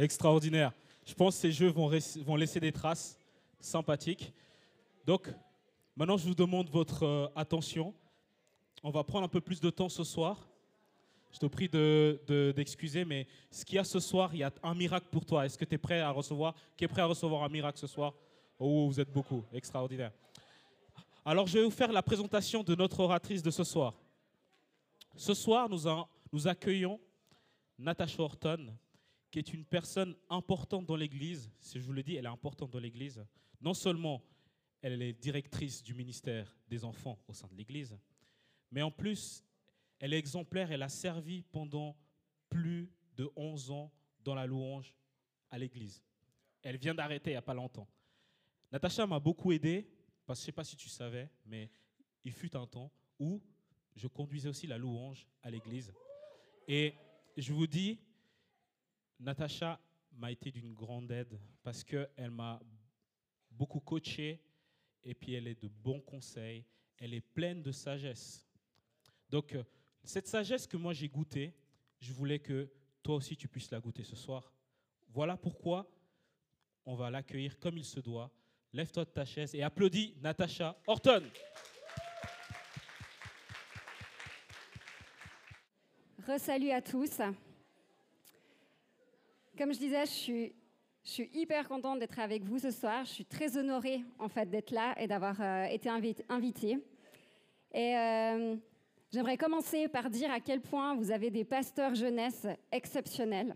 Extraordinaire. Je pense que ces jeux vont, laisser des traces sympathiques. Donc, maintenant, je vous demande votre euh, attention. On va prendre un peu plus de temps ce soir. Je te prie de- de- d'excuser, mais ce qu'il y a ce soir, il y a un miracle pour toi. Est-ce que tu es prêt à recevoir Qui est prêt à recevoir un miracle ce soir? Oh, vous êtes beaucoup. Extraordinaire. Alors, je vais vous faire la présentation de notre oratrice de ce soir. Ce soir, nous, nous accueillons Natasha Horton, qui est une personne importante dans l'Église. Si je vous le dis, elle est importante dans l'Église. Non seulement elle est directrice du ministère des enfants au sein de l'Église, mais en plus, elle est exemplaire. Elle a servi pendant plus de 11 ans dans la louange à l'Église. Elle vient d'arrêter il n'y a pas longtemps. Natacha m'a beaucoup aidé, parce que je ne sais pas si tu savais, mais il fut un temps où je conduisais aussi la louange à l'église. Et je vous dis, Natacha m'a été d'une grande aide parce qu'elle m'a beaucoup coaché et puis elle est de bons conseils. Elle est pleine de sagesse. Donc, euh, cette sagesse que moi j'ai goûtée, je voulais que toi aussi tu puisses la goûter ce soir. Voilà pourquoi on va l'accueillir comme il se doit. Lève-toi de ta chaise et applaudis Natacha Horton. Resalut à tous. Comme je disais, je suis, hyper contente d'être avec vous ce soir. Je suis très honorée en fait d'être là et d'avoir euh, été invi- invitée. Et euh, j'aimerais commencer par dire à quel point vous avez des pasteurs jeunesse exceptionnels.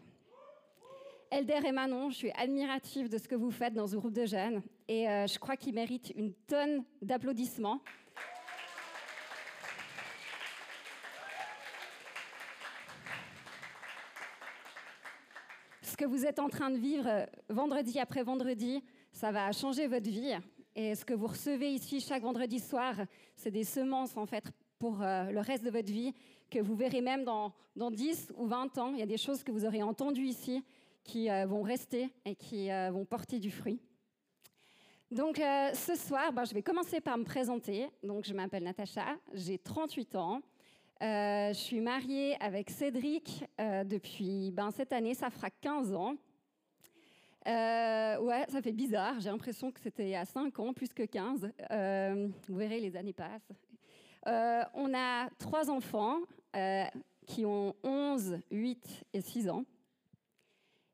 Elder et Manon, je suis admirative de ce que vous faites dans ce groupe de jeunes et euh, je crois qu'ils méritent une tonne d'applaudissements. Ce que vous êtes en train de vivre euh, vendredi après vendredi, ça va changer votre vie. Et ce que vous recevez ici chaque vendredi soir, c'est des semences en fait pour euh, le reste de votre vie, que vous verrez même dans, dans 10 ou 20 ans. Il y a des choses que vous aurez entendues ici qui euh, vont rester et qui vont porter du fruit. Donc ce soir, ben, je vais commencer par me présenter. Donc je m'appelle Natacha, j'ai 38 ans. Euh, je suis mariée avec Cédric euh, depuis ben, cette année, ça fera 15 ans. Euh, ouais, ça fait bizarre, j'ai l'impression que c'était a 5 ans, plus que 15. Euh, vous verrez, les années passent. Euh, on a trois enfants euh, qui ont 11, 8 et 6 ans.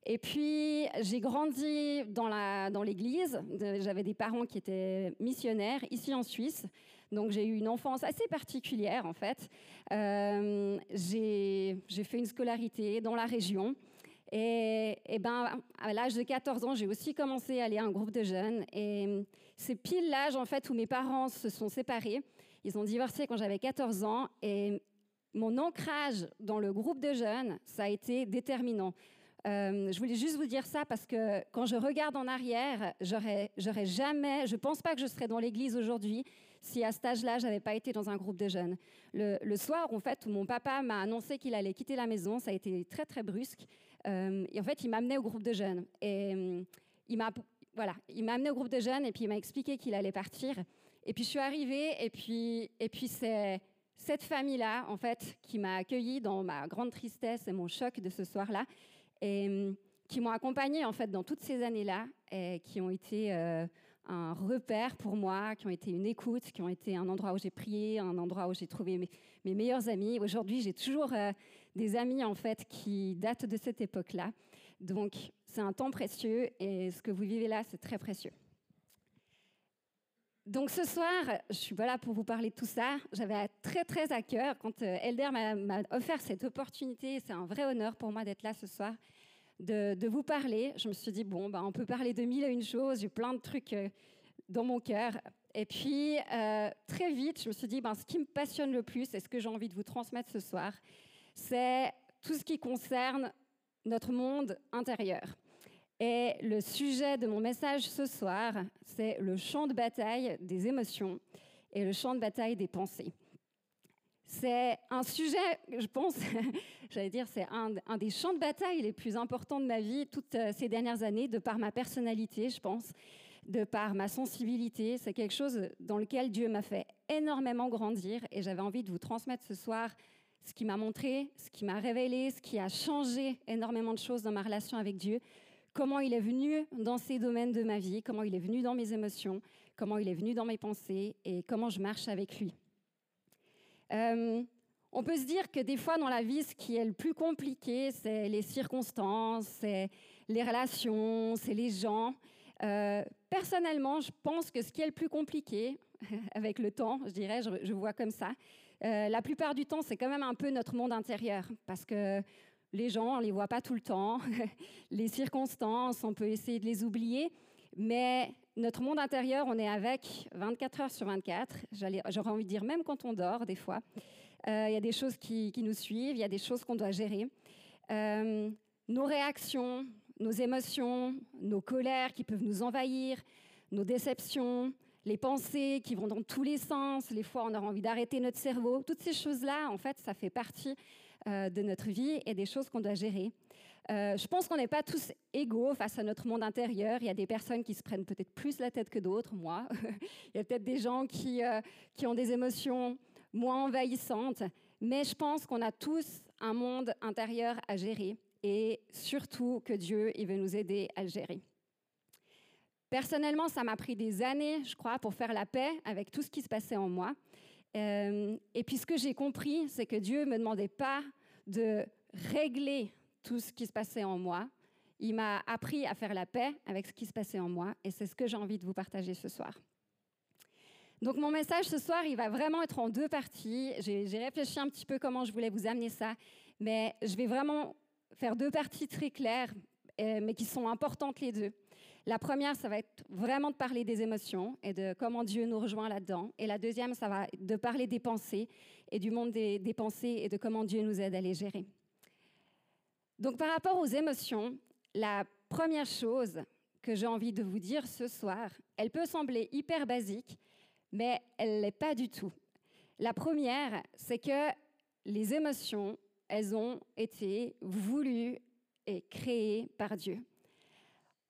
Et puis, j'ai grandi dans dans l'église. J'avais des parents qui étaient missionnaires ici en Suisse. Donc, j'ai eu une enfance assez particulière, en fait. Euh, j'ai fait une scolarité dans la région. Et, et ben, à l'âge de 14 ans, j'ai aussi commencé à aller à un groupe de jeunes. Et c'est pile l'âge, en fait, où mes parents se sont séparés. Ils ont divorcé quand j'avais 14 ans. Et mon ancrage dans le groupe de jeunes, ça a été déterminant. Euh, je voulais juste vous dire ça parce que quand je regarde en arrière, j'aurais jamais, je pense pas que je serais dans l'église aujourd'hui si à cet âge-là, j'avais pas été dans un groupe de jeunes. Le, soir, en fait, où mon papa m'a annoncé qu'il allait quitter la maison, ça a été très très brusque. Euh, et en fait, il m'a amené au groupe de jeunes. Et euh, il m'a, voilà, il amené au groupe de jeunes et puis il m'a expliqué qu'il allait partir. Et puis je suis arrivée et puis, et puis c'est cette famille-là, en fait, qui m'a accueillie dans ma grande tristesse et mon choc de ce soir-là et hum, qui m'ont accompagnée en fait dans toutes ces années-là et qui ont été euh, un repère pour moi, qui ont été une écoute, qui ont été un endroit où j'ai prié, un endroit où j'ai trouvé mes, meilleurs amis. Aujourd'hui, j'ai toujours euh, des amis en fait qui datent de cette époque-là. Donc, c'est un temps précieux et ce que vous vivez là, c'est très précieux. Donc ce soir, je suis pas là pour vous parler de tout ça. J'avais très très à cœur quand euh, Elder m'a offert cette opportunité. C'est un vrai honneur pour moi d'être là ce soir, de, vous parler. Je me suis dit bon, bah, on peut parler de mille et une choses. J'ai plein de trucs euh, dans mon cœur. Et puis euh, très vite, je me suis dit ben, ce qui me passionne le plus et ce que j'ai envie de vous transmettre ce soir, c'est tout ce qui concerne notre monde intérieur. Et le sujet de mon message ce soir, c'est le champ de bataille des émotions et le champ de bataille des pensées. C'est un sujet, je pense, j'allais dire, c'est un, un des champs de bataille les plus importants de ma vie toutes euh, ces dernières années, de par ma personnalité, je pense, de par ma sensibilité. C'est quelque chose dans lequel Dieu m'a fait énormément grandir et j'avais envie de vous transmettre ce soir ce qui m'a montré, ce qui m'a révélé, ce qui a changé énormément de choses dans ma relation avec Dieu, comment il est venu dans ces domaines de ma vie, comment il est venu dans mes émotions, comment il est venu dans mes pensées et comment je marche avec lui. Euh, on peut se dire que des fois dans la vie, ce qui est le plus compliqué, c'est les circonstances, c'est les relations, c'est les gens. Euh, personnellement, je pense que ce qui est le plus compliqué, avec le temps, je dirais, je, vois comme ça, euh, la plupart du temps, c'est quand même un peu notre monde intérieur, parce que les gens, on les voit pas tout le temps, les circonstances, on peut essayer de les oublier, mais notre monde intérieur, on est avec 24 heures sur 24, j'aurais envie de dire même quand on dort des fois. Euh, il y a des choses qui, nous suivent, il y a des choses qu'on doit gérer. Euh, nos réactions, nos émotions, nos colères qui peuvent nous envahir, nos déceptions, les pensées qui vont dans tous les sens, les fois on aura envie d'arrêter notre cerveau, toutes ces choses-là, en fait, ça fait partie euh, de notre vie et des choses qu'on doit gérer. Je pense qu'on n'est pas tous égaux face à notre monde intérieur. Il y a des personnes qui se prennent peut-être plus la tête que d'autres, moi. Il y a peut-être des gens qui, qui ont des émotions moins envahissante, mais je pense qu'on a tous un monde intérieur à gérer et surtout que Dieu il veut nous aider à le gérer. Personnellement, ça m'a pris des années, je crois, pour faire la paix avec tout ce qui se passait en moi. Euh, et puis ce que j'ai compris, c'est que Dieu ne me demandait pas de régler tout ce qui se passait en moi. Il m'a appris à faire la paix avec ce qui se passait en moi, et c'est ce que j'ai envie de vous partager ce soir. Donc mon message ce soir, il va vraiment être en deux parties. J'ai réfléchi un petit peu comment je voulais vous amener ça, mais je vais vraiment faire deux parties très claires, euh, mais qui sont importantes les deux. La première, ça va être vraiment de parler des émotions et de comment Dieu nous rejoint là-dedans. Et la deuxième, ça va être de parler des pensées et du monde des, des pensées et de comment Dieu nous aide à les gérer. Donc par rapport aux émotions, la première chose que j'ai envie de vous dire ce soir, elle peut sembler hyper basique, mais elle ne l'est pas du tout. La première, c'est que les émotions, elles ont été voulues et créées par Dieu.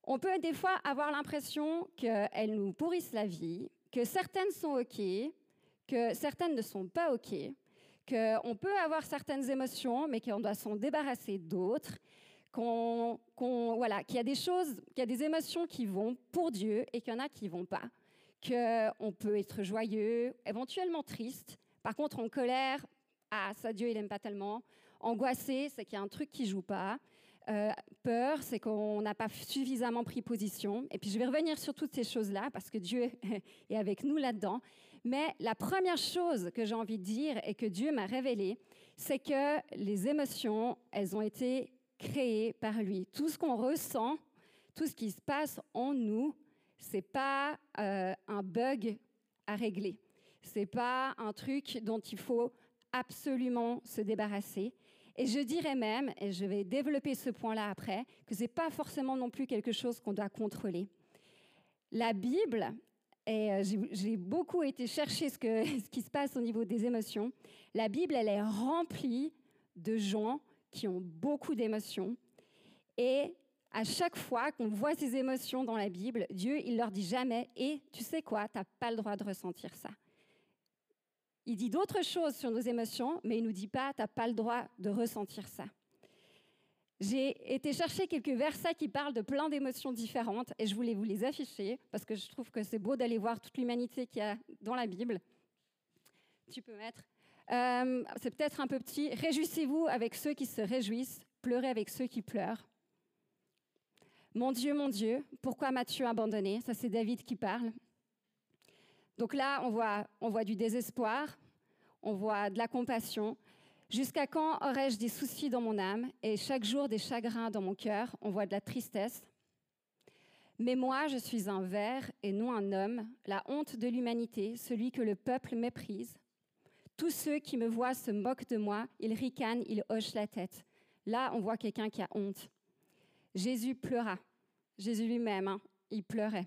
On peut des fois avoir l'impression qu'elles nous pourrissent la vie, que certaines sont OK, que certaines ne sont pas OK, qu'on peut avoir certaines émotions, mais qu'on doit s'en débarrasser d'autres, qu'on, voilà, qu'il y a des choses, qu'il y a des émotions qui vont pour Dieu et qu'il y en a qui vont pas qu'on peut être joyeux, éventuellement triste. Par contre, en colère, ah, ça, Dieu, il n'aime pas tellement. Angoissé, c'est qu'il y a un truc qui joue pas. Euh, peur, c'est qu'on n'a pas suffisamment pris position. Et puis, je vais revenir sur toutes ces choses-là parce que Dieu est avec nous là-dedans. Mais la première chose que j'ai envie de dire et que Dieu m'a révélé, c'est que les émotions, elles ont été créées par lui. Tout ce qu'on ressent, tout ce qui se passe en nous, c'est pas euh, un bug à régler. C'est pas un truc dont il faut absolument se débarrasser. Et je dirais même, et je vais développer ce point-là après, que c'est pas forcément non plus quelque chose qu'on doit contrôler. La Bible, et euh, j'ai beaucoup été chercher ce, qui se passe au niveau des émotions, la Bible, elle est remplie de gens qui ont beaucoup d'émotions et à chaque fois qu'on voit ces émotions dans la Bible, Dieu, il leur dit jamais, et tu sais quoi, tu n'as pas le droit de ressentir ça. Il dit d'autres choses sur nos émotions, mais il ne nous dit pas, tu n'as pas le droit de ressentir ça. J'ai été chercher quelques versets qui parlent de plein d'émotions différentes et je voulais vous les afficher parce que je trouve que c'est beau d'aller voir toute l'humanité qu'il y a dans la Bible. Tu peux mettre. Euh, c'est peut-être un peu petit. Réjouissez-vous avec ceux qui se réjouissent, pleurez avec ceux qui pleurent. Mon Dieu, mon Dieu, pourquoi m'as-tu abandonné? Ça, c'est David qui parle. Donc là, on voit, on voit du désespoir, on voit de la compassion. Jusqu'à quand aurais-je des soucis dans mon âme et chaque jour des chagrins dans mon cœur? On voit de la tristesse. Mais moi, je suis un ver et non un homme, la honte de l'humanité, celui que le peuple méprise. Tous ceux qui me voient se moquent de moi, ils ricanent, ils hochent la tête. Là, on voit quelqu'un qui a honte. Jésus pleura. Jésus lui-même, hein, il pleurait.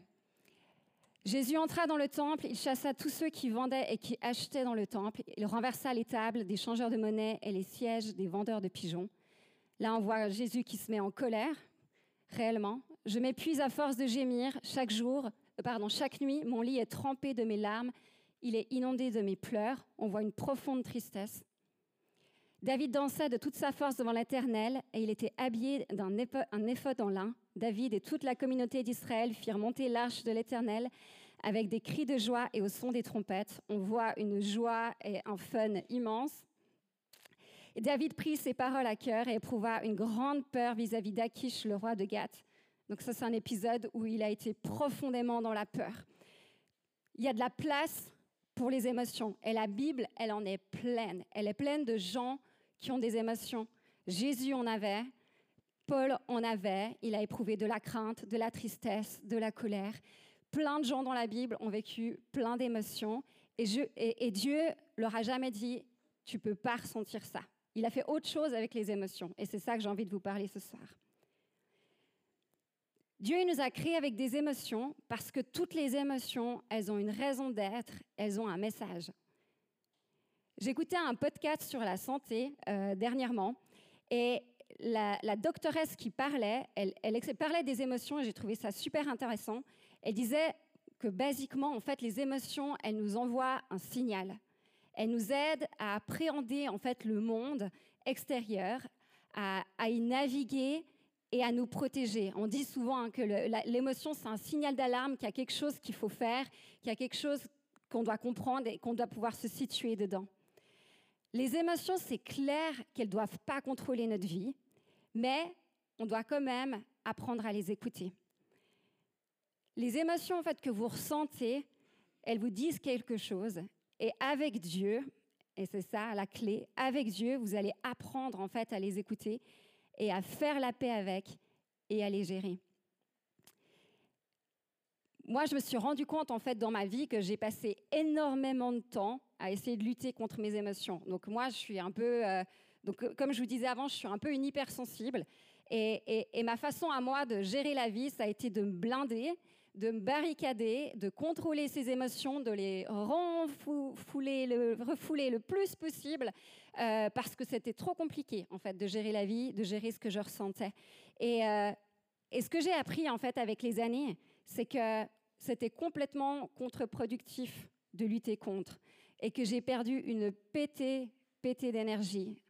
Jésus entra dans le temple, il chassa tous ceux qui vendaient et qui achetaient dans le temple, il renversa les tables des changeurs de monnaie et les sièges des vendeurs de pigeons. Là, on voit Jésus qui se met en colère, réellement. Je m'épuise à force de gémir chaque jour, euh, pardon, chaque nuit, mon lit est trempé de mes larmes, il est inondé de mes pleurs, on voit une profonde tristesse. David dansait de toute sa force devant l'Éternel et il était habillé d'un éphod en lin. David et toute la communauté d'Israël firent monter l'arche de l'Éternel avec des cris de joie et au son des trompettes. On voit une joie et un fun immense. Et David prit ces paroles à cœur et éprouva une grande peur vis-à-vis d'Achish, le roi de Gath. Donc ça, c'est un épisode où il a été profondément dans la peur. Il y a de la place pour les émotions. Et la Bible, elle en est pleine. Elle est pleine de gens qui ont des émotions. Jésus en avait, Paul en avait, il a éprouvé de la crainte, de la tristesse, de la colère. Plein de gens dans la Bible ont vécu plein d'émotions et, Dieu leur a jamais dit tu peux pas ressentir ça. Il a fait autre chose avec les émotions et c'est ça que j'ai envie de vous parler ce soir. Dieu nous a créés avec des émotions parce que toutes les émotions, elles ont une raison d'être, elles ont un message. J'écoutais un podcast sur la santé euh, dernièrement et la, doctoresse qui parlait, elle, parlait des émotions et j'ai trouvé ça super intéressant. Elle disait que basiquement, en fait, les émotions, elles nous envoient un signal. Elles nous aident à appréhender en fait le monde extérieur, à, y naviguer et à nous protéger. On dit souvent hein, que l'émotion, c'est un signal d'alarme, qu'il y a quelque chose qu'il faut faire, qu'il y a quelque chose qu'on doit comprendre et qu'on doit pouvoir se situer dedans. Les émotions, c'est clair qu'elles ne doivent pas contrôler notre vie, mais on doit quand même apprendre à les écouter. Les émotions en fait, que vous ressentez, elles vous disent quelque chose. Et avec Dieu, et c'est ça la clé, avec Dieu, vous allez apprendre en fait à les écouter et à faire la paix avec et à les gérer. Moi, je me suis rendu compte en fait dans ma vie que j'ai passé énormément de temps à essayer de lutter contre mes émotions. Donc moi, je suis un peu, euh, donc euh, comme je vous disais avant, je suis un peu une hypersensible. Et, ma façon à moi de gérer la vie, ça a été de me blinder, de me barricader, de contrôler ses émotions, de les refouler le, refouler le plus possible, euh, parce que c'était trop compliqué en fait de gérer la vie, de gérer ce que je ressentais. Et, euh, et ce que j'ai appris en fait avec les années, c'est que c'était complètement contre-productif de lutter contre, et que j'ai perdu une pétée, pétée d'énergie.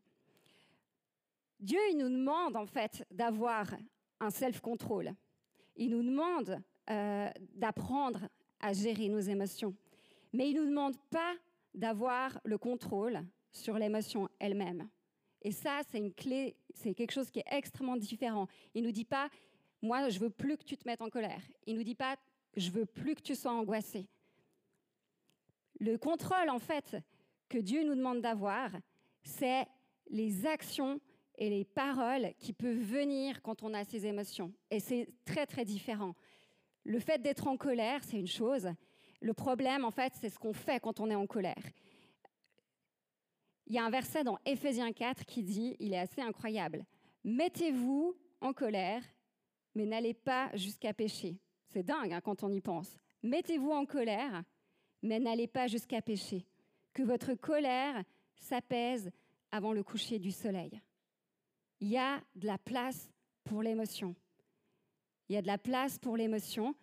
Dieu, il nous demande en fait d'avoir un self-control. Il nous demande euh, d'apprendre à gérer nos émotions. Mais il ne nous demande pas d'avoir le contrôle sur l'émotion elle-même. Et ça, c'est une clé, c'est quelque chose qui est extrêmement différent. Il ne nous dit pas, moi, je veux plus que tu te mettes en colère. Il ne nous dit pas, je veux plus que tu sois angoissé. Le contrôle, en fait, que Dieu nous demande d'avoir, c'est les actions et les paroles qui peuvent venir quand on a ces émotions. Et c'est très, très différent. Le fait d'être en colère, c'est une chose. Le problème, en fait, c'est ce qu'on fait quand on est en colère. Il y a un verset dans Éphésiens 4 qui dit, il est assez incroyable, Mettez-vous en colère, mais n'allez pas jusqu'à pécher. C'est dingue hein, quand on y pense. Mettez-vous en colère, mais n'allez pas jusqu'à pécher. Que votre colère s'apaise avant le coucher du soleil. Il y a de la place pour l'émotion. Il y a de la place pour l'émotion,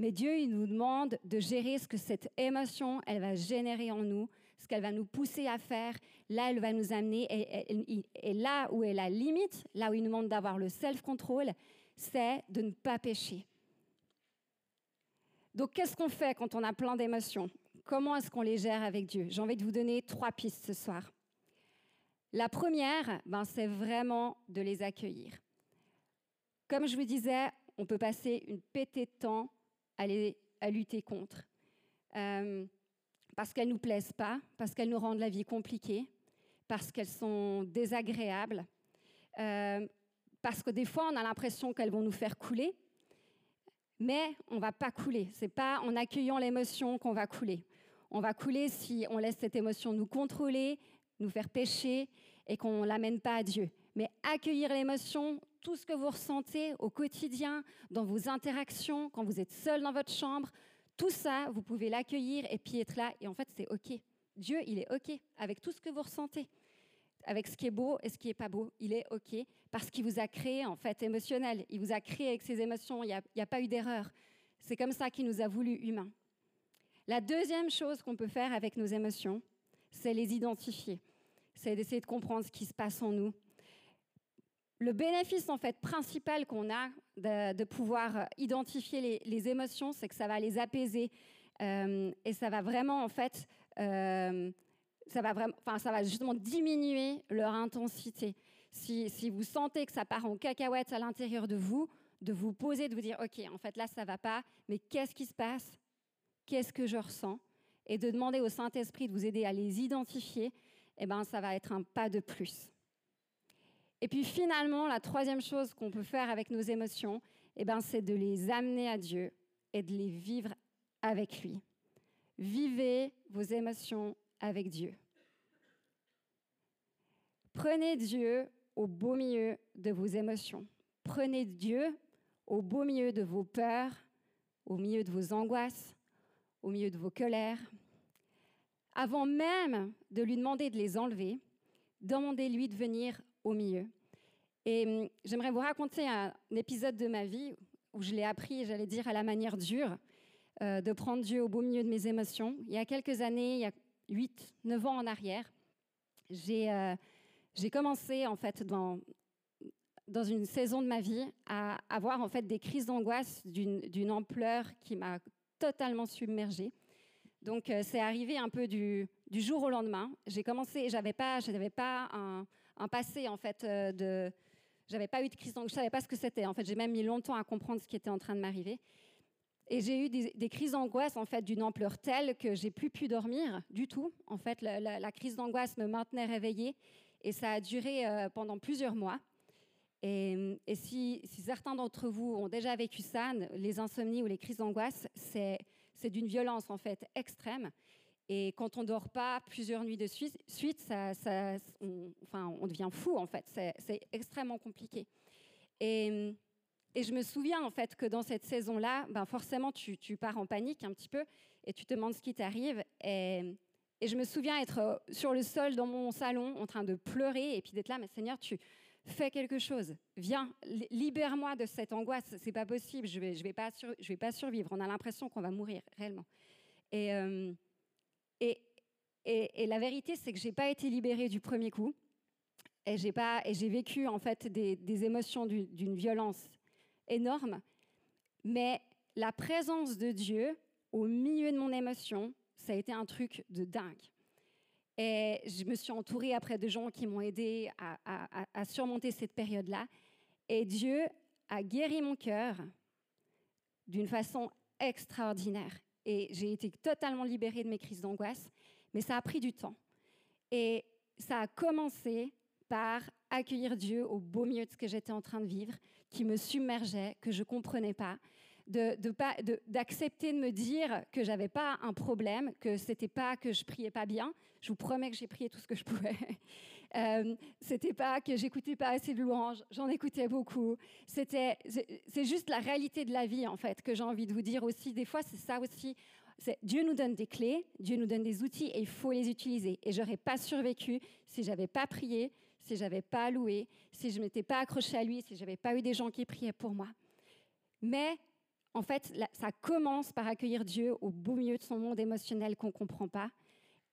mais Dieu, il nous demande de gérer ce que cette émotion, elle va générer en nous, ce qu'elle va nous pousser à faire. Là, elle va nous amener, et, là où est la limite, là où il nous demande d'avoir le self-control, c'est de ne pas pécher. Donc, qu'est-ce qu'on fait quand on a plein d'émotions? Comment est-ce qu'on les gère avec Dieu? J'ai envie de vous donner trois pistes ce soir. La première, ben, c'est vraiment de les accueillir. Comme je vous disais, on peut passer une pétée de temps à, à lutter contre. Euh, parce qu'elles ne nous plaisent pas, parce qu'elles nous rendent la vie compliquée, parce qu'elles sont désagréables, euh, parce que des fois on a l'impression qu'elles vont nous faire couler, mais on ne va pas couler. C'est pas en accueillant l'émotion qu'on va couler. On va couler si on laisse cette émotion nous contrôler, nous faire pécher et qu'on ne l'amène pas à Dieu. Mais accueillir l'émotion, tout ce que vous ressentez au quotidien, dans vos interactions, quand vous êtes seul dans votre chambre, tout ça, vous pouvez l'accueillir et puis être là. Et en fait, c'est OK. Dieu, il est OK avec tout ce que vous ressentez, avec ce qui est beau et ce qui n'est pas beau. Il est OK parce qu'il vous a créé, en fait, émotionnel. Il vous a créé avec ses émotions. Il n'y a, pas eu d'erreur. C'est comme ça qu'il nous a voulu humains. La deuxième chose qu'on peut faire avec nos émotions, c'est les identifier. c'est d'essayer de comprendre ce qui se passe en nous. Le bénéfice en fait principal qu'on a de, pouvoir identifier les, émotions, c'est que ça va les apaiser euh, et ça va vraiment en fait, euh, ça va vraiment, enfin ça va justement diminuer leur intensité. Si, si, vous sentez que ça part en cacahuète à l'intérieur de vous, de vous poser, de vous dire ok, en fait là ça va pas, mais qu'est-ce qui se passe? Qu'est-ce que je ressens? Et de demander au Saint Esprit de vous aider à les identifier. Eh ben ça va être un pas de plus. Et puis finalement, la troisième chose qu'on peut faire avec nos émotions, eh ben, c'est de les amener à Dieu et de les vivre avec lui. Vivez vos émotions avec Dieu. Prenez Dieu au beau milieu de vos émotions. Prenez Dieu au beau milieu de vos peurs, au milieu de vos angoisses, au milieu de vos colères. Avant même de lui demander de les enlever, demandez-lui de venir au milieu. Et hum, j'aimerais vous raconter un, épisode de ma vie où je l'ai appris, j'allais dire, à la manière dure, euh, de prendre Dieu au beau milieu de mes émotions. Il y a quelques années, il y a 8, 9 ans en arrière, j'ai euh, commencé, en fait, dans, dans une saison de ma vie, à avoir, en fait, des crises d'angoisse d'une ampleur qui m'a totalement submergée. Donc, euh, c'est arrivé un peu du, jour au lendemain. J'ai commencé, j'avais pas, j'avais pas un, passé, en fait, de... J'avais pas eu de crise d'angoisse, je savais pas ce que c'était. En fait, j'ai même mis longtemps à comprendre ce qui était en train de m'arriver. Et j'ai eu des, crises d'angoisse en fait d'une ampleur telle que j'ai plus pu dormir du tout. En fait, la, crise d'angoisse me maintenait réveillée et ça a duré euh, pendant plusieurs mois. Et, si, certains d'entre vous ont déjà vécu ça, les insomnies ou les crises d'angoisse, c'est d'une violence en fait extrême. Et quand on dort pas plusieurs nuits de suite, ça, on, enfin, on devient fou en fait. C'est extrêmement compliqué. Et et je me souviens en fait que dans cette saison-là, ben forcément, tu, pars en panique un petit peu et tu te demandes ce qui t'arrive. Et, je me souviens être euh, sur le sol dans mon salon en train de pleurer et puis d'être là, mais Seigneur, tu fais quelque chose. Viens, libère-moi de cette angoisse. C'est pas possible. Je vais, vais pas, survivre. On a l'impression qu'on va mourir réellement. Et, euh, et, la vérité, c'est que j'ai pas été libérée du premier coup. Et j'ai pas, et j'ai vécu en fait des émotions d'une violence énorme, mais la présence de Dieu au milieu de mon émotion, ça a été un truc de dingue. Et je me suis entourée après de gens qui m'ont aidé à, surmonter cette période-là. Et Dieu a guéri mon cœur d'une façon extraordinaire. Et j'ai été totalement libérée de mes crises d'angoisse, mais ça a pris du temps. Et ça a commencé par accueillir Dieu au beau milieu de ce que j'étais en train de vivre, qui me submergeait, que je ne comprenais pas, d'accepter de, de, me dire que j'avais pas un problème, que c'était pas que je priais pas bien. Je vous promets que j'ai prié tout ce que je pouvais. euh, c'était pas que j'écoutais pas assez de louanges, j'en écoutais beaucoup. C'était, c'est juste la réalité de la vie en fait que j'ai envie de vous dire aussi. Des fois, c'est ça aussi. Dieu nous donne des clés, Dieu nous donne des outils et il faut les utiliser. Et j'aurais pas survécu si j'avais pas prié, si j'avais pas loué, si je m'étais pas accrochée à lui, si j'avais pas eu des gens qui priaient pour moi. Mais en fait, ça commence par accueillir Dieu au beau milieu de son monde émotionnel qu'on comprend pas.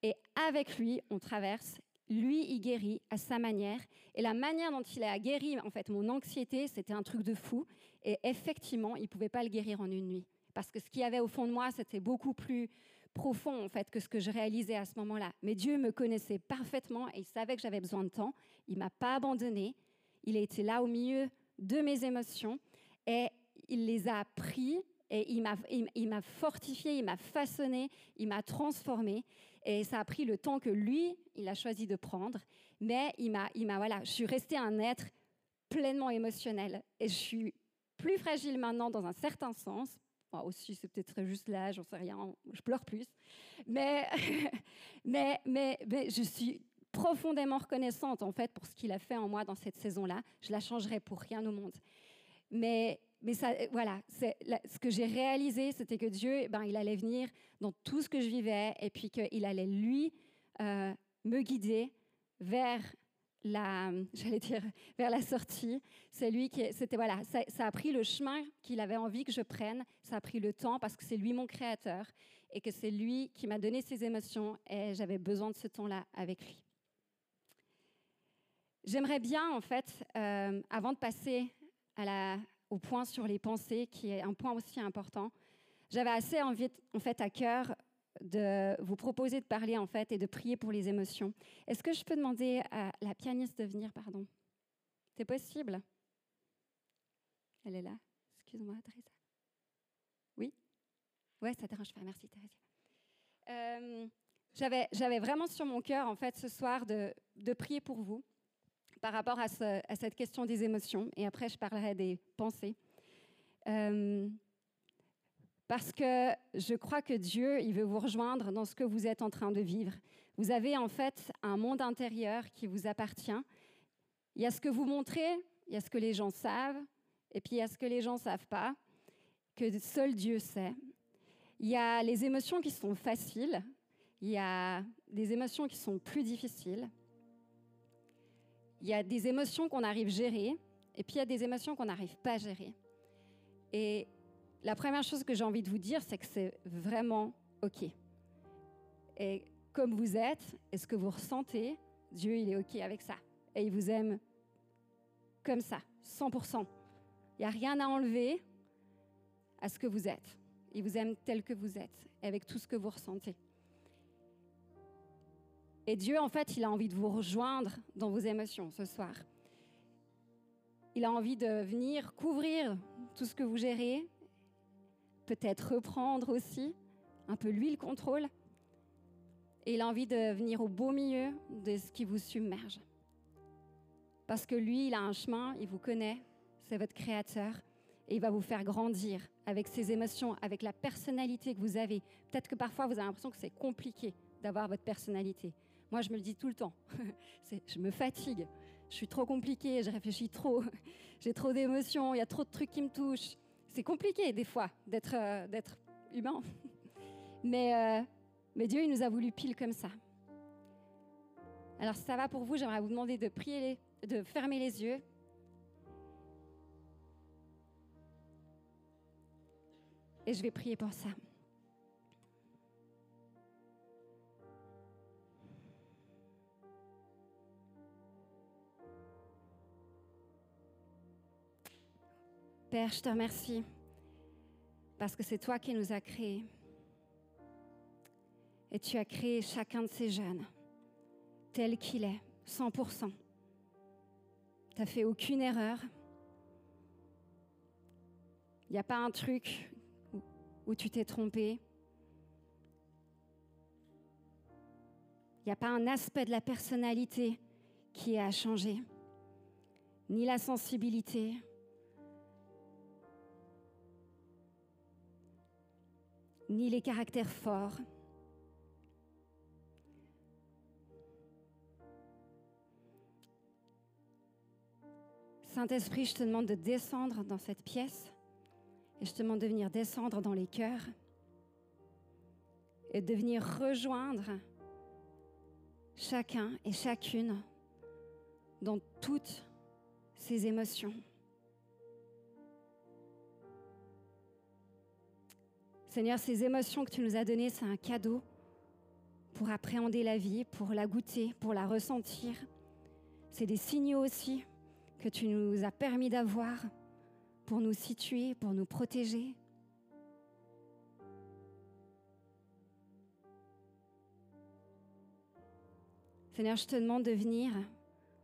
Et avec lui, on traverse. Lui, il guérit à sa manière. Et la manière dont il a guéri en fait mon anxiété, c'était un truc de fou. Et effectivement, il pouvait pas le guérir en une nuit, parce que ce qu'il y avait au fond de moi, c'était beaucoup plus profond en fait que ce que je réalisais à ce moment-là. Mais Dieu me connaissait parfaitement et il savait que j'avais besoin de temps. Il m'a pas abandonné. Il a été là au milieu de mes émotions et il les a pris et il m'a, il, m'a fortifié, il m'a façonné, il m'a transformé. Et ça a pris le temps que lui, il a choisi de prendre. Mais il m'a, il m'a, voilà, je suis restée un être pleinement émotionnel. Et je suis plus fragile maintenant dans un certain sens aussi, c'est peut-être juste là, j'en sais rien, je pleure plus. Mais, mais, mais, mais, je suis profondément reconnaissante, en fait, pour ce qu'il a fait en moi dans cette saison-là. Je la changerai pour rien au monde. Mais, mais ça, voilà, ce que j'ai réalisé, c'était que Dieu, eh ben, il allait venir dans tout ce que je vivais et puis qu'il allait, lui, euh, me guider vers la, j'allais dire, vers la sortie. C'est lui qui, c'était voilà, ça, ça, a pris le chemin qu'il avait envie que je prenne. Ça a pris le temps parce que c'est lui mon créateur et que c'est lui qui m'a donné ses émotions et j'avais besoin de ce temps-là avec lui. J'aimerais bien, en fait, euh, avant de passer à la, au point sur les pensées, qui est un point aussi important, j'avais assez envie, en fait, à cœur de vous proposer de parler, en fait, et de prier pour les émotions. Est-ce que je peux demander à la pianiste de venir, pardon? C'est possible? Elle est là. Excuse-moi, Teresa. Oui? Ouais, ça dérange pas. Merci, Thérèse. Euh, j'avais vraiment sur mon cœur, en fait, ce soir, de prier pour vous par rapport à, cette question des émotions. Et après, je parlerai des pensées. Euh, parce que je crois que Dieu, il veut vous rejoindre dans ce que vous êtes en train de vivre. Vous avez en fait un monde intérieur qui vous appartient. Il y a ce que vous montrez, il y a ce que les gens savent, et puis il y a ce que les gens ne savent pas, que seul Dieu sait. Il y a les émotions qui sont faciles, il y a des émotions qui sont plus difficiles. Il y a des émotions qu'on arrive à gérer, et puis il y a des émotions qu'on n'arrive pas à gérer. Et la première chose que j'ai envie de vous dire, c'est que c'est vraiment OK. Et comme vous êtes, et ce que vous ressentez, Dieu, il est OK avec ça. Et il vous aime comme ça, 100%. Il n'y a rien à enlever à ce que vous êtes. Il vous aime tel que vous êtes, avec tout ce que vous ressentez. Et Dieu, en fait, il a envie de vous rejoindre dans vos émotions ce soir. Il a envie de venir couvrir tout ce que vous gérez, peut-être reprendre aussi un peu lui le contrôle. Et il a envie de venir au beau milieu de ce qui vous submerge. Parce que lui, il a un chemin, il vous connaît, c'est votre créateur, et il va vous faire grandir avec ses émotions, avec la personnalité que vous avez. Peut-être que parfois vous avez l'impression que c'est compliqué d'avoir votre personnalité. Moi, je me le dis tout le temps. je me fatigue. Je suis trop compliquée, je réfléchis trop. J'ai trop d'émotions, il y a trop de trucs qui me touchent. C'est compliqué des fois d'être euh, humain. Mais, euh, mais Dieu, il nous a voulu pile comme ça. Alors, si ça va pour vous, j'aimerais vous demander de prier, de fermer les yeux. Et je vais prier pour ça. Père, je te remercie parce que c'est toi qui nous as créés. Et tu as créé chacun de ces jeunes tel qu'il est, 100%. Tu n'as fait aucune erreur. Il n'y a pas un truc où tu t'es trompé. Il n'y a pas un aspect de la personnalité qui a changé, ni la sensibilité, ni les caractères forts. Saint-Esprit, je te demande de descendre dans cette pièce et je te demande de venir descendre dans les cœurs et de venir rejoindre chacun et chacune dans toutes ces émotions. Seigneur, ces émotions que tu nous as données, c'est un cadeau pour appréhender la vie, pour la goûter, pour la ressentir. C'est des signaux aussi que tu nous as permis d'avoir pour nous situer, pour nous protéger. Seigneur, je te demande de venir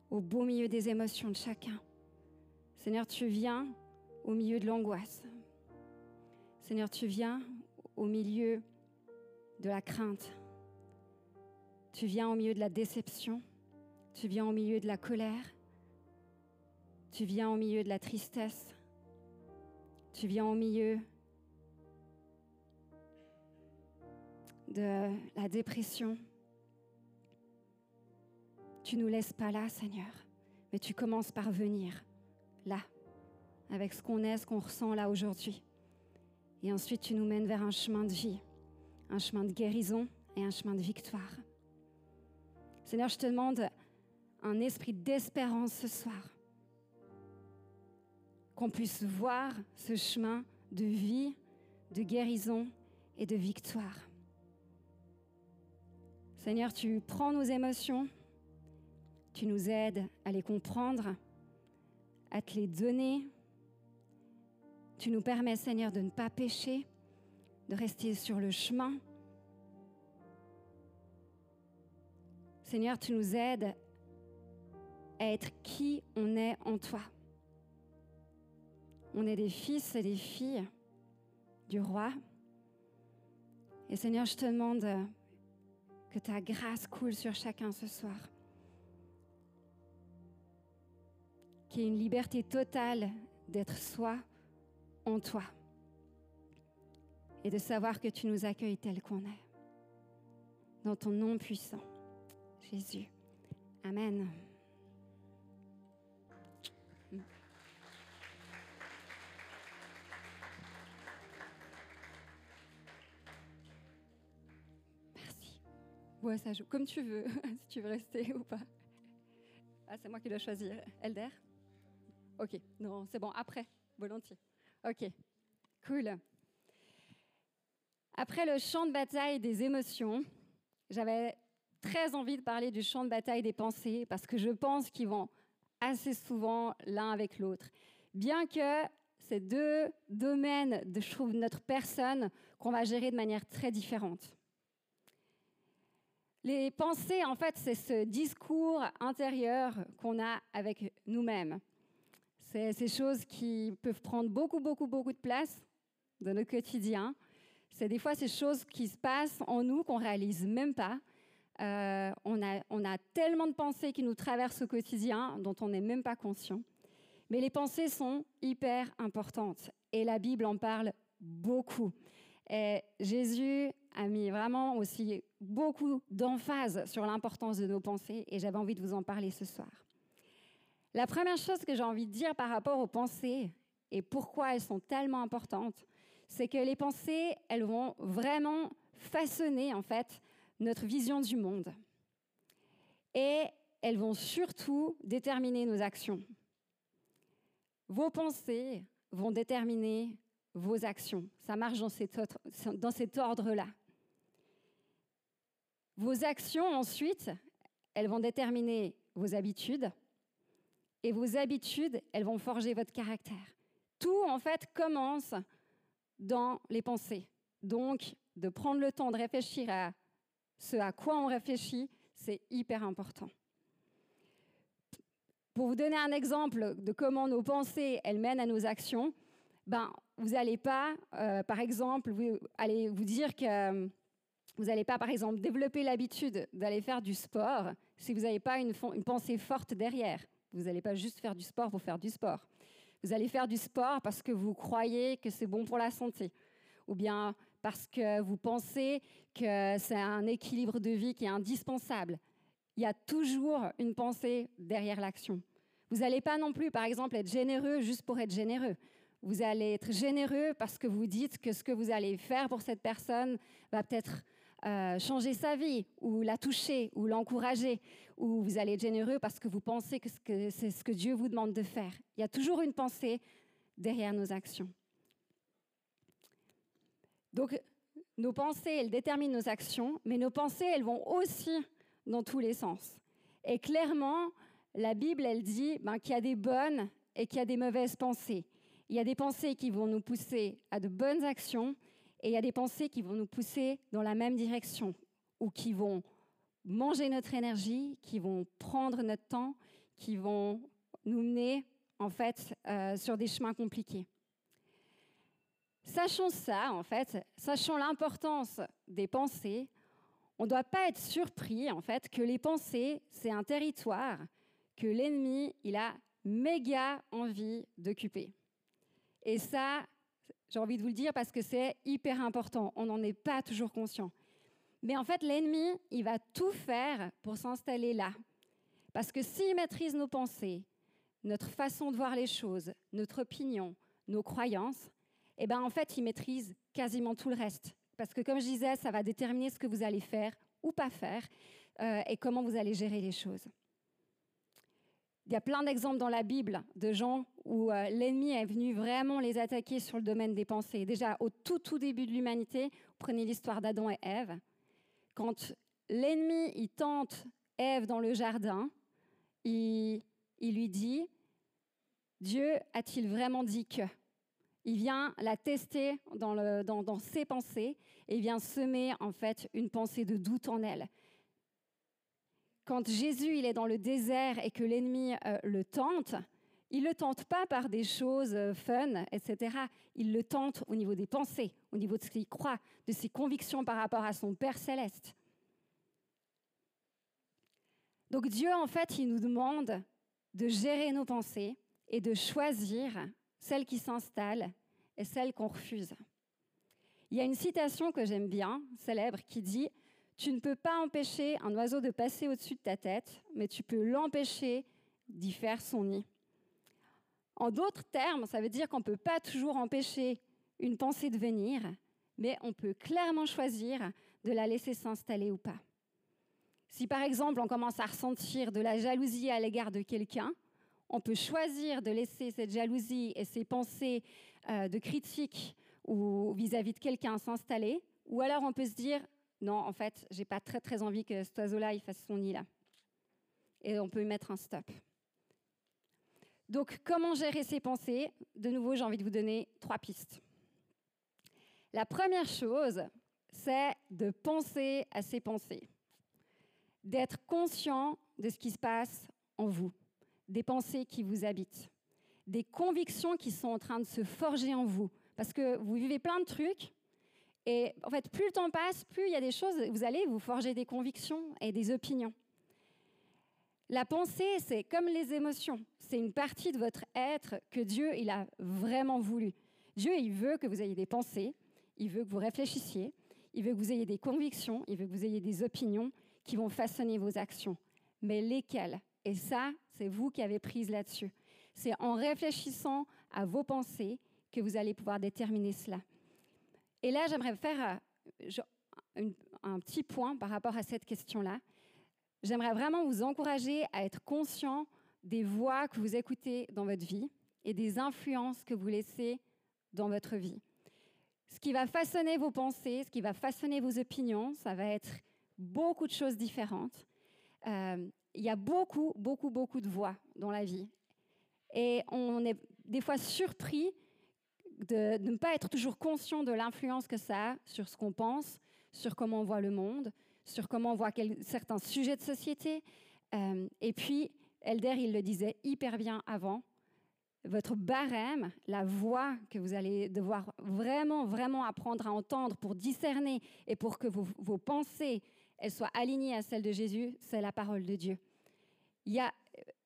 au beau milieu des émotions de chacun. Seigneur, tu viens au milieu de l'angoisse. Seigneur, tu viens au milieu de la crainte. Tu viens au milieu de la déception. Tu viens au milieu de la colère. Tu viens au milieu de la tristesse. Tu viens au milieu de la dépression. Tu nous laisses pas là, Seigneur, mais tu commences par venir là, avec ce qu'on est, ce qu'on ressent là aujourd'hui. Et ensuite, tu nous mènes vers un chemin de vie, un chemin de guérison et un chemin de victoire. Seigneur, je te demande un esprit d'espérance ce soir. Qu'on puisse voir ce chemin de vie, de guérison et de victoire. Seigneur, tu prends nos émotions, Tu nous aides à les comprendre, à te les donner. Tu nous permets, Seigneur, de ne pas pécher, de rester sur le chemin. Seigneur, tu nous aides à être qui on est en toi. On est des fils et des filles du roi. Et Seigneur, je te demande que ta grâce coule sur chacun ce soir. Qu'il y ait une liberté totale d'être soi en toi. Et de savoir que tu nous accueilles tel qu'on est. Dans ton nom puissant. Jésus. Amen. Ouais, ça joue. Comme tu veux, si tu veux rester ou pas. Ah, c'est moi qui dois choisir. Elder? Ok, non, c'est bon, après, volontiers. Ok, cool. Après le champ de bataille des émotions, j'avais très envie de parler du champ de bataille des pensées parce que je pense qu'ils vont assez souvent l'un avec l'autre. Bien que ces deux domaines de, notre personne qu'on va gérer de manière très différente. Les pensées, en fait, c'est ce discours intérieur qu'on a avec nous-mêmes. C'est ces choses qui peuvent prendre beaucoup, beaucoup, beaucoup de place dans notre quotidien. C'est des fois ces choses qui se passent en nous qu'on réalise même pas. Euh, on, a, tellement de pensées qui nous traversent au quotidien dont on n'est même pas conscient. Mais les pensées sont hyper importantes et la Bible en parle beaucoup. Jésus a mis vraiment aussi beaucoup d'emphase sur l'importance de nos pensées et j'avais envie de vous en parler ce soir. La première chose que j'ai envie de dire par rapport aux pensées et pourquoi elles sont tellement importantes, c'est que les pensées, elles vont vraiment façonner en fait notre vision du monde. Et elles vont surtout déterminer nos actions. Vos pensées vont déterminer vos actions. Ça marche dans cet, cet ordre-là. Vos actions, ensuite, elles vont déterminer vos habitudes. Et vos habitudes, elles vont forger votre caractère. Tout, en fait, commence dans les pensées. Donc, de prendre le temps de réfléchir à ce à quoi on réfléchit, c'est hyper important. Pour vous donner un exemple de comment nos pensées, elles mènent à nos actions, ben, vous n'allez pas, euh, par exemple, vous allez vous dire que vous n'allez pas, par exemple, développer l'habitude d'aller faire du sport si vous n'avez pas une, pensée forte derrière. Vous n'allez pas juste faire du sport pour faire du sport. Vous allez faire du sport parce que vous croyez que c'est bon pour la santé, ou bien parce que vous pensez que c'est un équilibre de vie qui est indispensable. Il y a toujours une pensée derrière l'action. Vous n'allez pas non plus, par exemple, être généreux juste pour être généreux. Vous allez être généreux parce que vous dites que ce que vous allez faire pour cette personne va peut-être euh, changer sa vie, ou la toucher, ou l'encourager, ou vous allez être généreux parce que vous pensez que c'est ce que Dieu vous demande de faire. Il y a toujours une pensée derrière nos actions. Donc, nos pensées, elles déterminent nos actions, mais nos pensées, elles vont aussi dans tous les sens. Et clairement, la Bible, elle dit ben, qu'il y a des bonnes et qu'il y a des mauvaises pensées. Il y a des pensées qui vont nous pousser à de bonnes actions et il y a des pensées qui vont nous pousser dans la même direction ou qui vont manger notre énergie, qui vont prendre notre temps, qui vont nous mener en fait euh, sur des chemins compliqués. Sachant ça, en fait, sachant l'importance des pensées, on ne doit pas être surpris en fait que les pensées, c'est un territoire que l'ennemi, il a méga envie d'occuper. Et ça, j'ai envie de vous le dire parce que c'est hyper important. On n'en est pas toujours conscient. Mais en fait, l'ennemi, il va tout faire pour s'installer là. Parce que s'il maîtrise nos pensées, notre façon de voir les choses, notre opinion, nos croyances, eh ben en fait, il maîtrise quasiment tout le reste. Parce que comme je disais, ça va déterminer ce que vous allez faire ou pas faire euh, et comment vous allez gérer les choses. Il y a plein d'exemples dans la Bible de gens où euh, l'ennemi est venu vraiment les attaquer sur le domaine des pensées. Déjà, au tout, tout début de l'humanité, prenez l'histoire d'Adam et Ève. Quand l'ennemi il tente Ève dans le jardin, il, lui dit, Dieu a-t-il vraiment dit que? Il vient la tester dans, dans, ses pensées et vient semer en fait une pensée de doute en elle. Quand Jésus il est dans le désert et que l'ennemi euh, le tente, il le tente pas par des choses euh, fun, etc. Il le tente au niveau des pensées, au niveau de ce qu'il croit, de ses convictions par rapport à son Père céleste. Donc Dieu, en fait, il nous demande de gérer nos pensées et de choisir celles qui s'installent et celles qu'on refuse. Il y a une citation que j'aime bien, célèbre, qui dit Tu ne peux pas empêcher un oiseau de passer au-dessus de ta tête, mais tu peux l'empêcher d'y faire son nid. En d'autres termes, ça veut dire qu'on ne peut pas toujours empêcher une pensée de venir, mais on peut clairement choisir de la laisser s'installer ou pas. Si par exemple on commence à ressentir de la jalousie à l'égard de quelqu'un, on peut choisir de laisser cette jalousie et ces pensées euh, de critique ou vis-à-vis de quelqu'un s'installer, ou alors on peut se dire non, en fait, j'ai pas très très envie que cet oiseau-là fasse son nid là, et on peut mettre un stop. Donc, comment gérer ses pensées? De nouveau, j'ai envie de vous donner trois pistes. La première chose, c'est de penser à ses pensées, d'être conscient de ce qui se passe en vous, des pensées qui vous habitent, des convictions qui sont en train de se forger en vous, parce que vous vivez plein de trucs, et en fait, plus le temps passe, plus il y a des choses, vous allez vous forger des convictions et des opinions. La pensée, c'est comme les émotions. C'est une partie de votre être que Dieu, il a vraiment voulu. Dieu, il veut que vous ayez des pensées, il veut que vous réfléchissiez, il veut que vous ayez des convictions, il veut que vous ayez des opinions qui vont façonner vos actions. Mais lesquelles? Et ça, c'est vous qui avez prise là-dessus. C'est en réfléchissant à vos pensées que vous allez pouvoir déterminer cela. Et là, j'aimerais faire euh, un petit point par rapport à cette question-là j'aimerais vraiment vous encourager à être conscient des voix que vous écoutez dans votre vie et des influences que vous laissez dans votre vie. Ce qui va façonner vos pensées, ce qui va façonner vos opinions, ça va être beaucoup de choses différentes. Euh, il y a beaucoup, beaucoup, beaucoup de voix dans la vie. Et on est des fois surpris de, ne pas être toujours conscient de l'influence que ça a sur ce qu'on pense, sur comment on voit le monde, sur comment on voit certains sujets de société. Euh, et puis, Elder, il le disait hyper bien avant, votre barème, la voix que vous allez devoir vraiment, vraiment apprendre à entendre pour discerner et pour que vos, pensées elles soient alignées à celles de Jésus, c'est la parole de Dieu. Il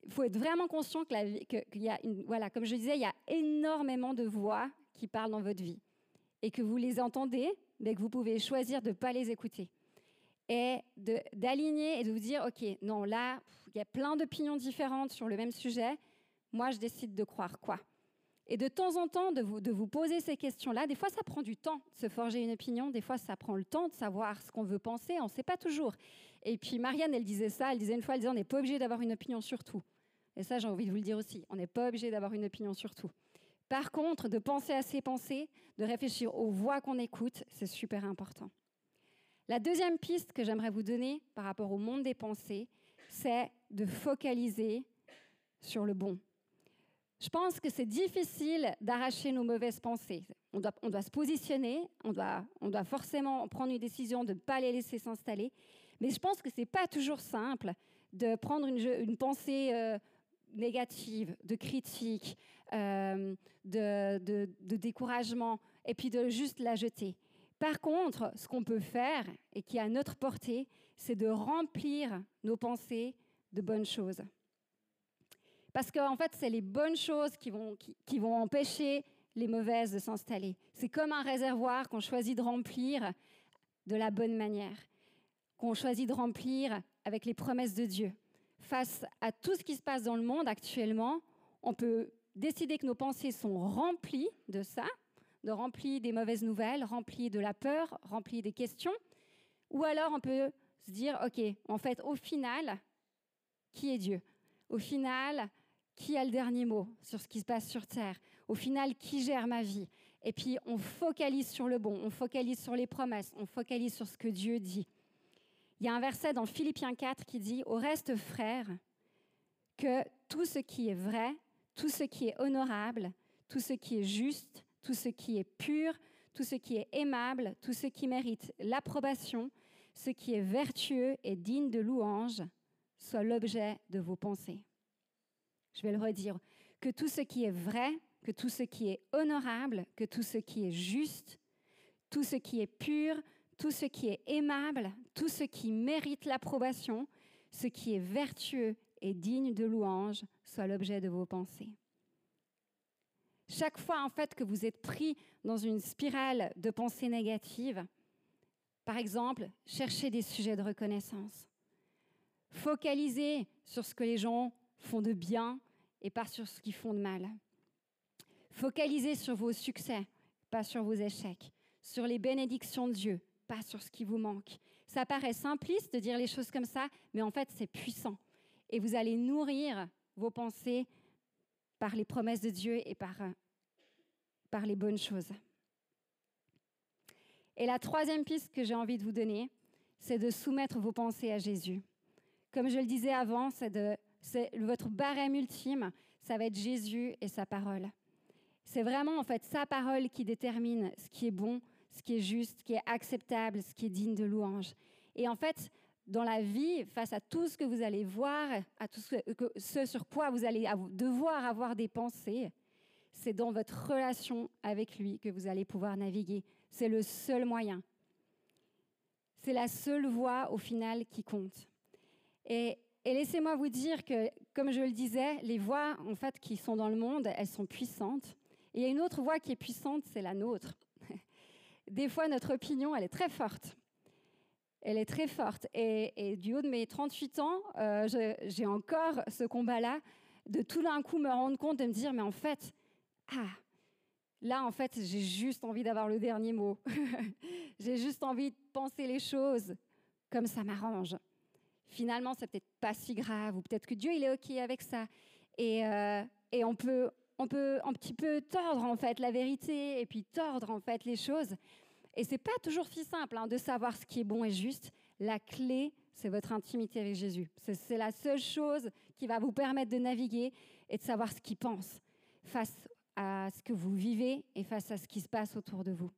faut être vraiment conscient qu'il y a, voilà, comme je disais, il y a énormément de voix qui parlent dans votre vie et que vous les entendez, mais que vous pouvez choisir de ne pas les écouter. Et d'aligner et de vous dire, OK, non, là, il y a plein d'opinions différentes sur le même sujet, moi, je décide de croire quoi? Et de temps en temps, de vous, de vous poser ces questions-là, des fois, ça prend du temps de se forger une opinion, des fois, ça prend le temps de savoir ce qu'on veut penser, on ne sait pas toujours. Et puis, Marianne, elle disait ça, elle disait une fois, elle disait, on n'est pas obligé d'avoir une opinion sur tout. Et ça, j'ai envie de vous le dire aussi, on n'est pas obligé d'avoir une opinion sur tout. Par contre, de penser à ses pensées, de réfléchir aux voix qu'on écoute, c'est super important. La deuxième piste que j'aimerais vous donner par rapport au monde des pensées, c'est de focaliser sur le bon. Je pense que c'est difficile d'arracher nos mauvaises pensées. On doit, se positionner, on doit, forcément prendre une décision de ne pas les laisser s'installer. Mais je pense que ce n'est pas toujours simple de prendre une, une pensée euh, négative, de critique, euh, de, découragement, et puis de juste la jeter. Par contre, ce qu'on peut faire et qui est à notre portée, c'est de remplir nos pensées de bonnes choses. Parce qu'en fait, c'est les bonnes choses qui vont, qui, vont empêcher les mauvaises de s'installer. C'est comme un réservoir qu'on choisit de remplir de la bonne manière, qu'on choisit de remplir avec les promesses de Dieu. Face à tout ce qui se passe dans le monde actuellement, on peut décider que nos pensées sont remplies de ça, de rempli des mauvaises nouvelles, rempli de la peur, rempli des questions. Ou alors on peut se dire, OK, en fait, au final, qui est Dieu? Au final, qui a le dernier mot sur ce qui se passe sur Terre? Au final, qui gère ma vie? Et puis on focalise sur le bon, on focalise sur les promesses, on focalise sur ce que Dieu dit. Il y a un verset dans Philippiens 4 qui dit, Au reste, frères, que tout ce qui est vrai, tout ce qui est honorable, tout ce qui est juste, tout ce qui est pur, tout ce qui est aimable, tout ce qui mérite l'approbation, ce qui est vertueux et digne de louange, soit l'objet de vos pensées. Je vais le redire, que tout ce qui est vrai, que tout ce qui est honorable, que tout ce qui est juste, tout ce qui est pur, tout ce qui est aimable, tout ce qui mérite l'approbation, ce qui est vertueux digne de louange, soit l'objet de vos pensées. Chaque fois que vous êtes pris dans une spirale de pensées négatives, par exemple, cherchez des sujets de reconnaissance. Focalisez sur ce que les gens font de bien et pas sur ce qu'ils font de mal. Focalisez sur vos succès, pas sur vos échecs, sur les bénédictions de Dieu, pas sur ce qui vous manque. Ça paraît simpliste de dire les choses comme ça, mais en fait c'est puissant. Et vous allez nourrir vos pensées par les promesses de Dieu et par, par les bonnes choses. Et la troisième piste que j'ai envie de vous donner, c'est de soumettre vos pensées à Jésus. Comme je le disais avant, c'est votre barème ultime, ça va être Jésus et sa parole. C'est vraiment en fait sa parole qui détermine ce qui est bon, ce qui est juste, ce qui est acceptable, ce qui est digne de louange. Et en fait, dans la vie, face à tout ce que vous allez voir, à tout ce, sur quoi vous allez devoir avoir des pensées, c'est dans votre relation avec lui que vous allez pouvoir naviguer. C'est le seul moyen. C'est la seule voie au final qui compte. Et laissez-moi vous dire que, comme je le disais, les voix en fait qui sont dans le monde, elles sont puissantes. Et il y a une autre voix qui est puissante, c'est la nôtre. Des fois, notre opinion, elle est très forte. Elle est très forte. Et, du haut de mes 38 ans, euh, j'ai encore ce combat-là de tout d'un coup me rendre compte de me dire, mais en fait, ah, là, en fait, j'ai juste envie d'avoir le dernier mot. j'ai juste envie de penser les choses comme ça m'arrange finalement, c'est peut-être pas si grave, ou peut-être que Dieu, il est OK avec ça. Et, euh, et on, peut, on peut un petit peu tordre, en fait, la vérité, et puis tordre, en fait, les choses. Et c'est pas toujours si simple hein, de savoir ce qui est bon et juste. La clé, c'est votre intimité avec Jésus. C'est la seule chose qui va vous permettre de naviguer et de savoir ce qu'il pense face à ce que vous vivez et face à ce qui se passe autour de vous.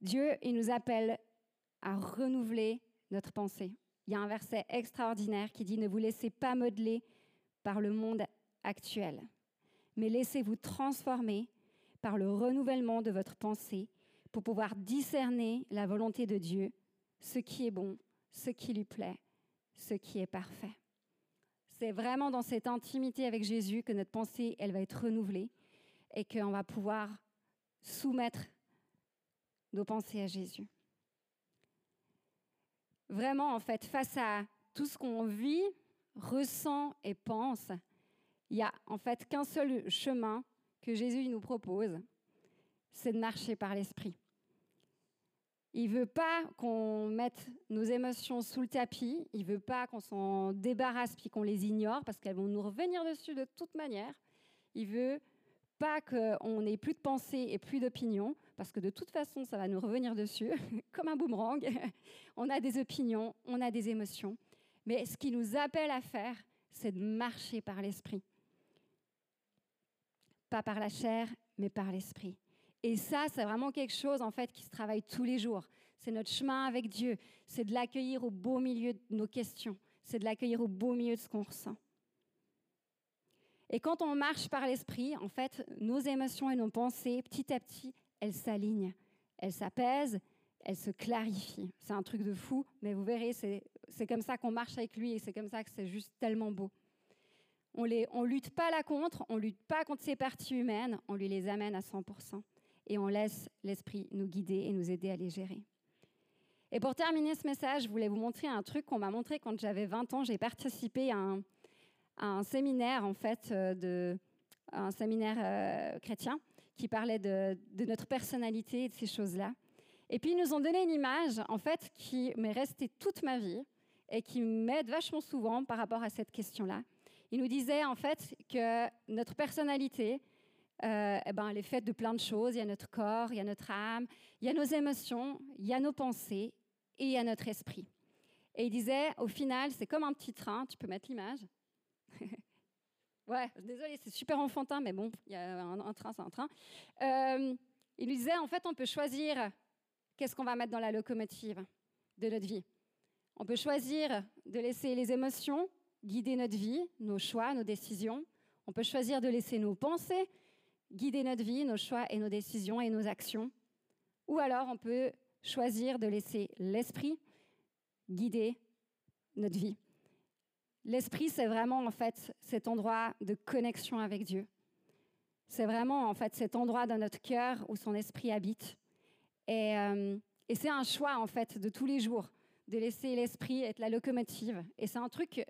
Dieu, il nous appelle à renouveler notre pensée il y a un verset extraordinaire qui dit Ne vous laissez pas modeler par le monde actuel, mais laissez-vous transformer par le renouvellement de votre pensée pour pouvoir discerner la volonté de Dieu, ce qui est bon, ce qui lui plaît, ce qui est parfait. C'est vraiment dans cette intimité avec Jésus que notre pensée, elle va être renouvelée et qu'on va pouvoir soumettre nos pensées à Jésus vraiment, en fait, face à tout ce qu'on vit, ressent et pense, il y a en fait qu'un seul chemin que Jésus nous propose, c'est de marcher par l'esprit. Il veut pas qu'on mette nos émotions sous le tapis, il veut pas qu'on s'en débarrasse puis qu'on les ignore parce qu'elles vont nous revenir dessus de toute manière. Il veut pas qu'on ait plus de pensée et plus d'opinion, parce que de toute façon, ça va nous revenir dessus, comme un boomerang. on a des opinions, on a des émotions. Mais ce qui nous appelle à faire, c'est de marcher par l'esprit. Pas par la chair, mais par l'esprit. Et ça, c'est vraiment quelque chose en fait qui se travaille tous les jours. C'est notre chemin avec Dieu. C'est de l'accueillir au beau milieu de nos questions. C'est de l'accueillir au beau milieu de ce qu'on ressent. Et quand on marche par l'esprit, en fait, nos émotions et nos pensées, petit à petit, elles s'alignent, elles s'apaisent, elles se clarifient. C'est un truc de fou, mais vous verrez, c'est comme ça qu'on marche avec lui et c'est comme ça que c'est juste tellement beau. On ne on lutte pas là contre, on lutte pas contre ces parties humaines, on lui les amène à 100% et on laisse l'esprit nous guider et nous aider à les gérer. Et pour terminer ce message, je voulais vous montrer un truc qu'on m'a montré quand j'avais 20 ans. J'ai participé à un, séminaire, en fait, euh, de, un séminaire euh, chrétien qui parlait de, notre personnalité et de ces choses-là. Et puis, ils nous ont donné une image, en fait, qui m'est restée toute ma vie et qui m'aide vachement souvent par rapport à cette question-là. Ils nous disaient, en fait, que notre personnalité, euh, eh ben, elle est faite de plein de choses. Il y a notre corps, il y a notre âme, il y a nos émotions, il y a nos pensées et il y a notre esprit. Et il disait, au final, c'est comme un petit train, tu peux mettre l'image, ouais, désolé, c'est super enfantin, mais bon, il y a un, train, c'est un train. Euh, il lui disait, en fait, on peut choisir qu'est-ce qu'on va mettre dans la locomotive de notre vie. On peut choisir de laisser les émotions guider notre vie, nos choix, nos décisions. On peut choisir de laisser nos pensées guider notre vie, nos choix et nos décisions et nos actions. Ou alors on peut choisir de laisser l'esprit guider notre vie. L'esprit, c'est vraiment en fait cet endroit de connexion avec Dieu. C'est vraiment en fait cet endroit dans notre cœur où son esprit habite. Et, euh, c'est un choix en fait de tous les jours de laisser l'esprit être la locomotive. Et c'est un truc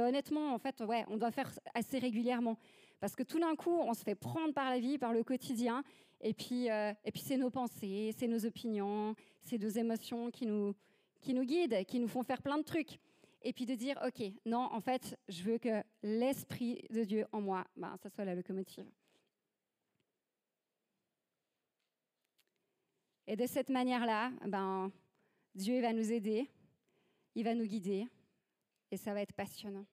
honnêtement, en fait, ouais, on doit faire assez régulièrement. Parce que tout d'un coup, on se fait prendre par la vie, par le quotidien, et puis, euh, puis c'est nos pensées, c'est nos opinions, c'est nos émotions qui nous, qui nous guident, qui nous font faire plein de trucs. Et puis de dire, OK, non, en fait, je veux que l'Esprit de Dieu en moi, ben, ça soit la locomotive. Et de cette manière-là, ben, Dieu va nous aider, il va nous guider, et ça va être passionnant.